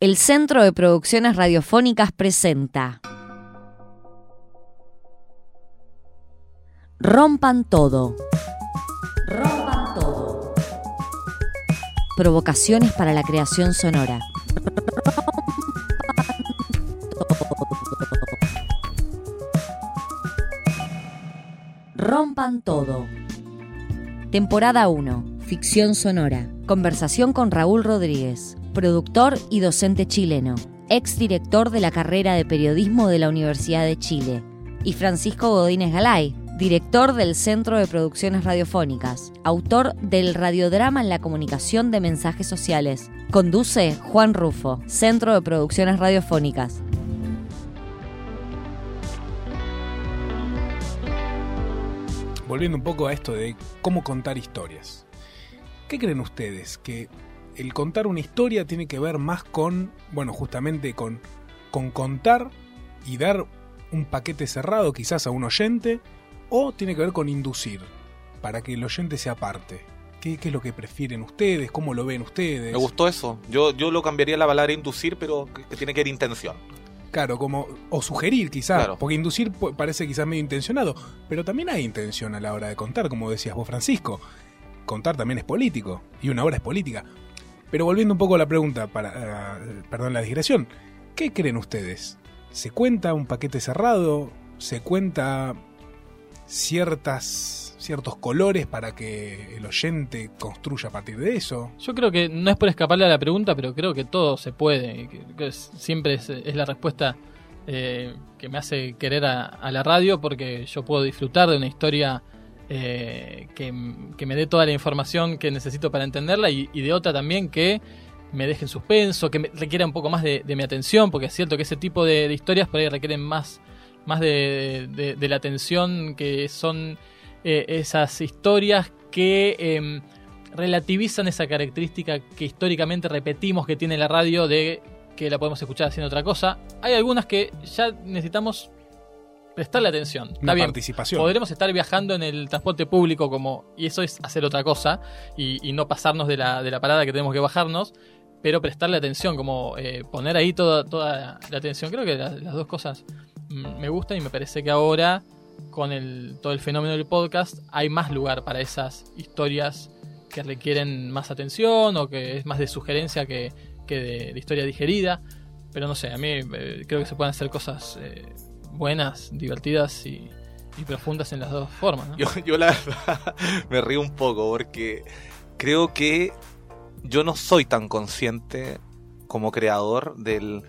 el Centro de Producciones Radiofónicas presenta Rompan todo. Rompan todo. Provocaciones para la creación sonora. Rompan todo. Temporada 1. Ficción sonora. Conversación con Raúl Rodríguez, productor y docente chileno, ex director de la carrera de periodismo de la Universidad de Chile, y Francisco Godínez Galay, director del Centro de Producciones Radiofónicas, autor del radiodrama en la comunicación de mensajes sociales. Conduce Juan Rufo, Centro de Producciones Radiofónicas. volviendo un poco a esto de cómo contar historias. ¿Qué creen ustedes? ¿Que el contar una historia tiene que ver más con, bueno, justamente con, con contar y dar un paquete cerrado quizás a un oyente? ¿O tiene que ver con inducir para que el oyente se aparte? ¿Qué, qué es lo que prefieren ustedes? ¿Cómo lo ven ustedes? Me gustó eso. Yo, yo lo cambiaría la palabra inducir, pero que, que tiene que ver intención. Claro, como, o sugerir quizás, Claro. porque inducir parece quizás medio intencionado, pero también hay intención a la hora de contar, como decías vos, Francisco. Contar también es político, y una obra es política. Pero volviendo un poco a la pregunta, para, perdón la digresión, ¿qué creen ustedes? ¿Se cuenta un paquete cerrado? ¿Se cuenta ciertas, ciertos colores para que el oyente construya a partir de eso? Yo creo que no es por escaparle a la pregunta, pero creo que todo se puede. siempre es, la respuesta eh, que me hace querer a la radio porque yo puedo disfrutar de una historia eh, que, me dé toda la información que necesito para entenderla y, de otra también que me deje en suspenso, que requiera un poco más de, mi atención, porque es cierto que ese tipo de, historias por ahí requieren más, más de la atención que son eh, esas historias que em, relativizan esa característica que históricamente repetimos que tiene la radio de que la podemos escuchar haciendo otra cosa. Hay algunas que ya necesitamos prestarle atención. Está Una bien, participación. podremos estar viajando en el transporte público como y eso es hacer otra cosa y, y no pasarnos de la, de la parada que tenemos que bajarnos, pero prestarle atención, como eh, poner ahí toda, toda la atención. Creo que la- las dos cosas me gustan y me parece que ahora con el, todo el fenómeno del podcast hay más lugar para esas historias que requieren más atención o que es más de sugerencia que, que de, de historia digerida. Pero no sé, a mí eh, creo que se pueden hacer cosas eh, buenas, divertidas y, profundas en las dos formas. ¿no? Yo, yo la verdad me río un poco porque creo que yo no soy tan consciente como creador del,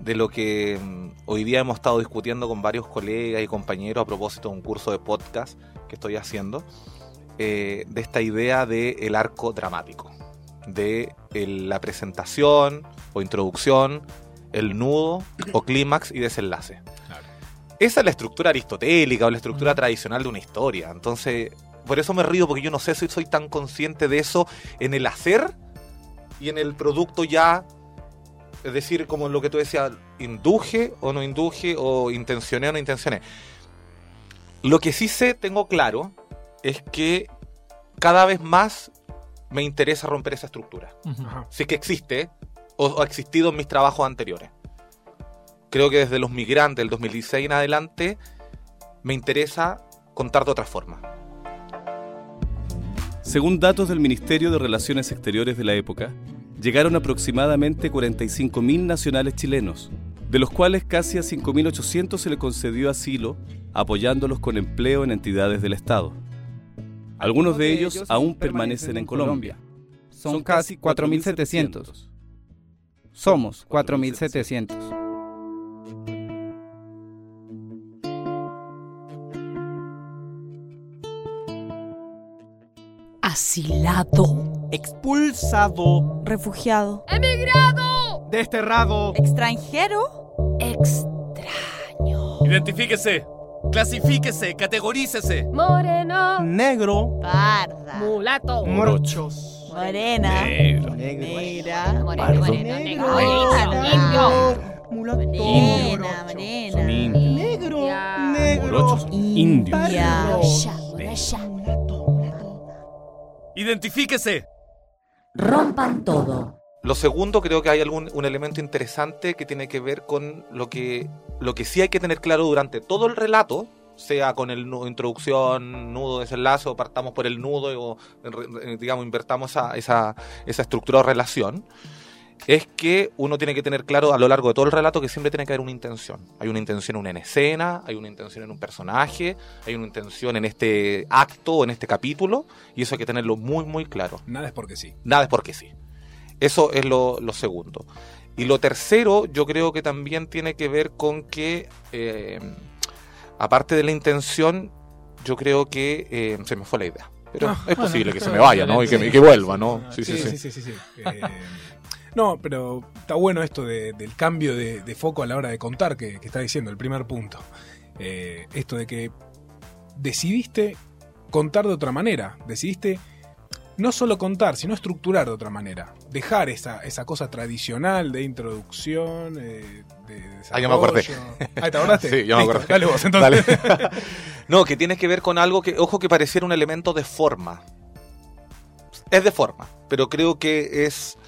de lo que mm, hoy día hemos estado discutiendo con varios colegas y compañeros a propósito de un curso de podcast que estoy haciendo, eh, de esta idea del arco dramático, de el- la presentación o introducción, el nudo o clímax y desenlace. Esa es la estructura aristotélica o la estructura Mm. tradicional de una historia. Entonces, por eso me río, porque yo no sé si soy tan consciente de eso en el hacer y en el producto ya. Es decir, como lo que tú decías, induje o no induje, o intencioné o no intencioné. Lo que sí sé, tengo claro, es que cada vez más me interesa romper esa estructura. Ajá. si es que existe o, o ha existido en mis trabajos anteriores. Creo que desde los migrantes del 2016 en adelante me interesa contar de otra forma. Según datos del Ministerio de Relaciones Exteriores de la época, llegaron aproximadamente 45.000 nacionales chilenos, de los cuales casi a 5.800 se le concedió asilo, apoyándolos con empleo en entidades del Estado. Algunos de ellos aún permanecen en Colombia. Son casi 4.700. Somos 4.700. Asilado. expulsado, Refugiado. desterrado, Extranjero. Extraño. Identifíquese, clasifíquese, categorícese. Moreno. negro, Parda. Mulato. morochos, Morena. negro, Negra. pardo, Moreno, negro, negro. mulato, Morena, negro, negro, Morochos indios. Identifíquese. Rompan todo. Lo segundo, creo que hay algún un elemento interesante que tiene que ver con lo que, lo que sí hay que tener claro durante todo el relato, sea con el introducción, nudo, desenlace, o partamos por el nudo, o digamos, invertamos esa, esa, esa estructura o relación, es que uno tiene que tener claro a lo largo de todo el relato que siempre tiene que haber una intención. Hay una intención en una escena, hay una intención en un personaje, hay una intención en este acto o en este capítulo, y eso hay que tenerlo muy, muy claro. Nada es porque sí. Nada es porque sí. Eso es lo, lo segundo. Y lo tercero, yo creo que también tiene que ver con que, eh, aparte de la intención, yo creo que eh, se me fue la idea. Pero Ah, es bueno, posible que se me vaya, ¿no? Y que, y que vuelva, ¿no? Sí, Sí, sí, sí. sí, sí, sí. Eh, no, pero está bueno esto de- del cambio de, de foco a la hora de contar que, que está diciendo, el primer punto. Eh, esto de que decidiste contar de otra manera, decidiste no solo contar, sino estructurar de otra manera. Dejar esa, esa cosa tradicional de introducción, eh, de Ah, ya me acordé. desarrollo. Ah, ¿te acordaste? Sí, ya me acordé. Dale vos, entonces. Dale. no, que tiene que ver con algo que, ojo, que pareciera un elemento de forma. Es de forma, pero creo que es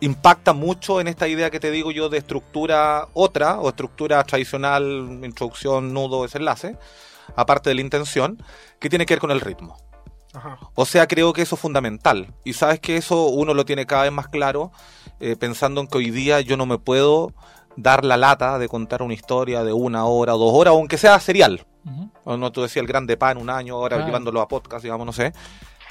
impacta mucho en esta idea que te digo yo de estructura otra o estructura tradicional, introducción, nudo, desenlace, aparte de la intención, que tiene que ver con el ritmo. Ajá. O sea, creo que eso es fundamental. Y sabes que eso uno lo tiene cada vez más claro, eh, pensando en que hoy día yo no me puedo dar la lata de contar una historia de una hora o dos horas, aunque sea serial. O no tú decías el grande pan un año, ahora Claro. llevándolo a podcast, digamos, no sé.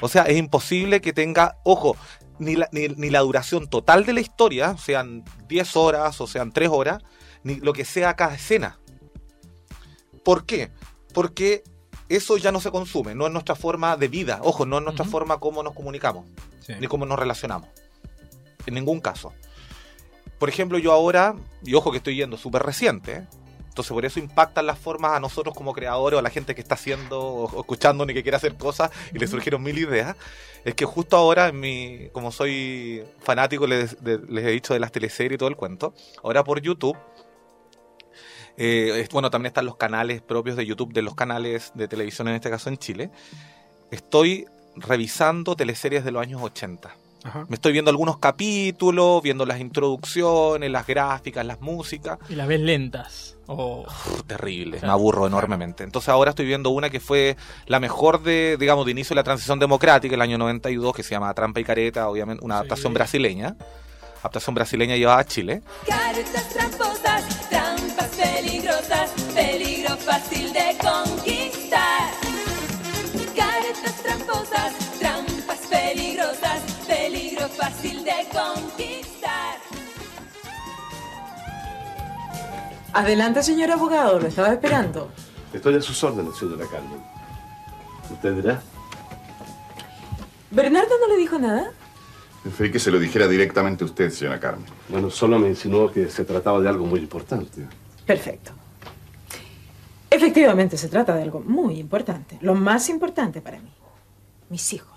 O sea, es imposible que tenga, ojo, ni la, ni, ni la duración total de la historia, sean 10 horas o sean 3 horas, ni lo que sea cada escena. ¿Por qué? Porque eso ya no se consume, no es nuestra forma de vida, ojo, no es nuestra forma como nos comunicamos, Sí. ni cómo nos relacionamos. En ningún caso. Por ejemplo, yo ahora, y ojo que estoy yendo súper reciente. Entonces por eso impactan las formas a nosotros como creadores o a la gente que está haciendo o, escuchando ni que quiere hacer cosas y le surgieron mil ideas. Es que justo ahora, en mi, como soy fanático, les, de- les he dicho de las teleseries y todo el cuento, ahora por YouTube, eh, bueno, también están los canales propios de YouTube, de los canales de televisión, en este caso en Chile, estoy revisando teleseries de los años 80. Ajá. Me estoy viendo algunos capítulos, viendo las introducciones, las gráficas, las músicas. Y las ves lentas. O Uf, terrible, me aburro enormemente. Entonces ahora estoy viendo una que fue la mejor de, digamos, de inicio de la transición democrática, el año 92, que se llama Trampa y Careta, obviamente una Sí. adaptación brasileña. Adaptación brasileña llevada a Chile. Caretas tramposas, trampas peligrosas, peligro fácil de conquistar. Caretas tramposas, fácil de conquistar. Adelante, señor abogado, lo estaba esperando. Estoy a sus órdenes, señora Carmen. ¿Usted dirá? ¿Bernardo no le dijo nada? Preferí que se lo dijera directamente a usted, señora Carmen. Bueno, solo me insinuó que se trataba de algo muy importante. Perfecto. Efectivamente, se trata de algo muy importante. Lo más importante para mí. Mis hijos.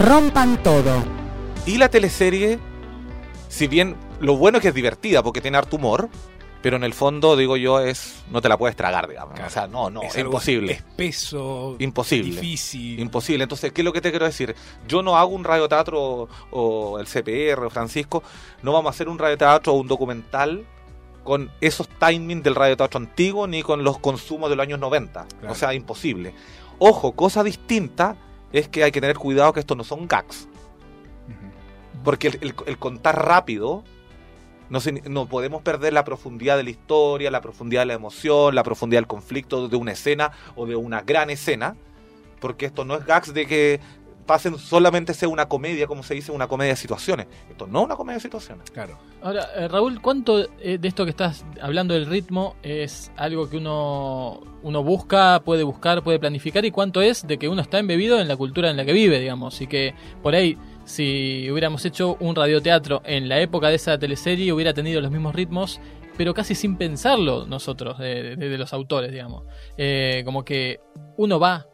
Rompan todo. Y la teleserie, si bien lo bueno es que es divertida porque tiene harto humor, pero en el fondo, digo yo, es no te la puedes tragar, digamos. Claro. O sea, no, no, Es imposible. Espeso. Imposible. Difícil. Imposible. Entonces, ¿qué es lo que te quiero decir? Yo no hago un radioteatro o, o el CPR o Francisco, no vamos a hacer un radioteatro o un documental con esos timings del radioteatro antiguo ni con los consumos de los años 90. Claro. O sea, imposible. Ojo, cosa distinta es que hay que tener cuidado que estos no son gags. Porque el, el- el contar rápido, no, se- no podemos perder la profundidad de la historia, la profundidad de la emoción, la profundidad del conflicto de una escena o de una gran escena, porque esto no es gags de que pasen solamente sea una comedia, como se dice, una comedia de situaciones. Esto no es una comedia de situaciones. Claro. Ahora, eh, Raúl, ¿cuánto eh, de esto que estás hablando del ritmo es algo que uno, uno busca, puede buscar, puede planificar y cuánto es de que uno está embebido en la cultura en la que vive, digamos? Y que por ahí, si hubiéramos hecho un radioteatro en la época de esa teleserie, hubiera tenido los mismos ritmos, pero casi sin pensarlo nosotros, de, de- de los autores, digamos. Eh, como que uno va,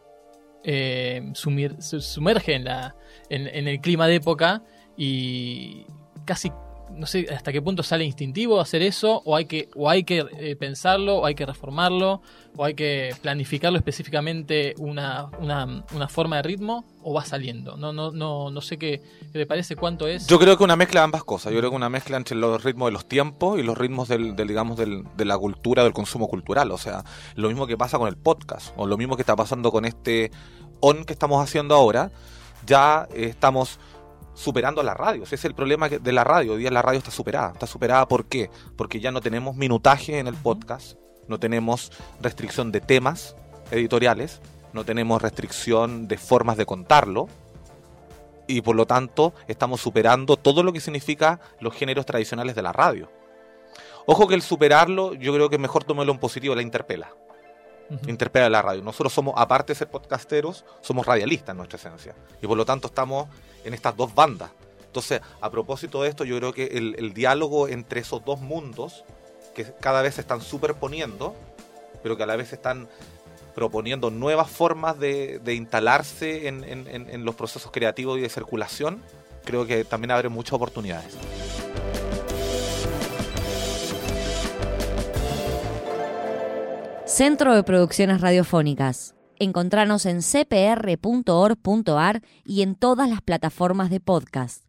eh, sumir- su- sumerge en, la, en el clima de época y casi no sé hasta qué punto sale instintivo hacer eso, o hay que, o hay que eh, pensarlo, o hay que reformarlo, o hay que planificarlo específicamente una, una, una forma de ritmo, o va saliendo. No, no, no, no sé qué, qué le parece, cuánto es. Yo creo que una mezcla de ambas cosas. Yo creo que una mezcla entre los ritmos de los tiempos y los ritmos del, del, digamos, del, de la cultura, del consumo cultural. O sea, lo mismo que pasa con el podcast, o lo mismo que está pasando con este on que estamos haciendo ahora. Ya estamos superando la radio. Ese es el problema de la radio. Hoy día la radio está superada. ¿Está superada por qué? Porque ya no tenemos minutaje en el podcast, no tenemos restricción de temas editoriales, no tenemos restricción de formas de contarlo y por lo tanto estamos superando todo lo que significa los géneros tradicionales de la radio. Ojo que el superarlo, yo creo que mejor tomarlo en positivo, la interpela. Ujú. Interpela la radio. Nosotros somos, aparte de ser podcasteros, somos radialistas en nuestra esencia. Y por lo tanto estamos en estas dos bandas. Entonces, a propósito de esto, yo creo que el, diálogo entre esos dos mundos, que cada vez se están superponiendo, pero que a la vez están proponiendo nuevas formas de, instalarse en- en los procesos creativos y de circulación, creo que también abre muchas oportunidades. Centro de Producciones Radiofónicas. Encontranos en cpr.org.ar y en todas las plataformas de podcast.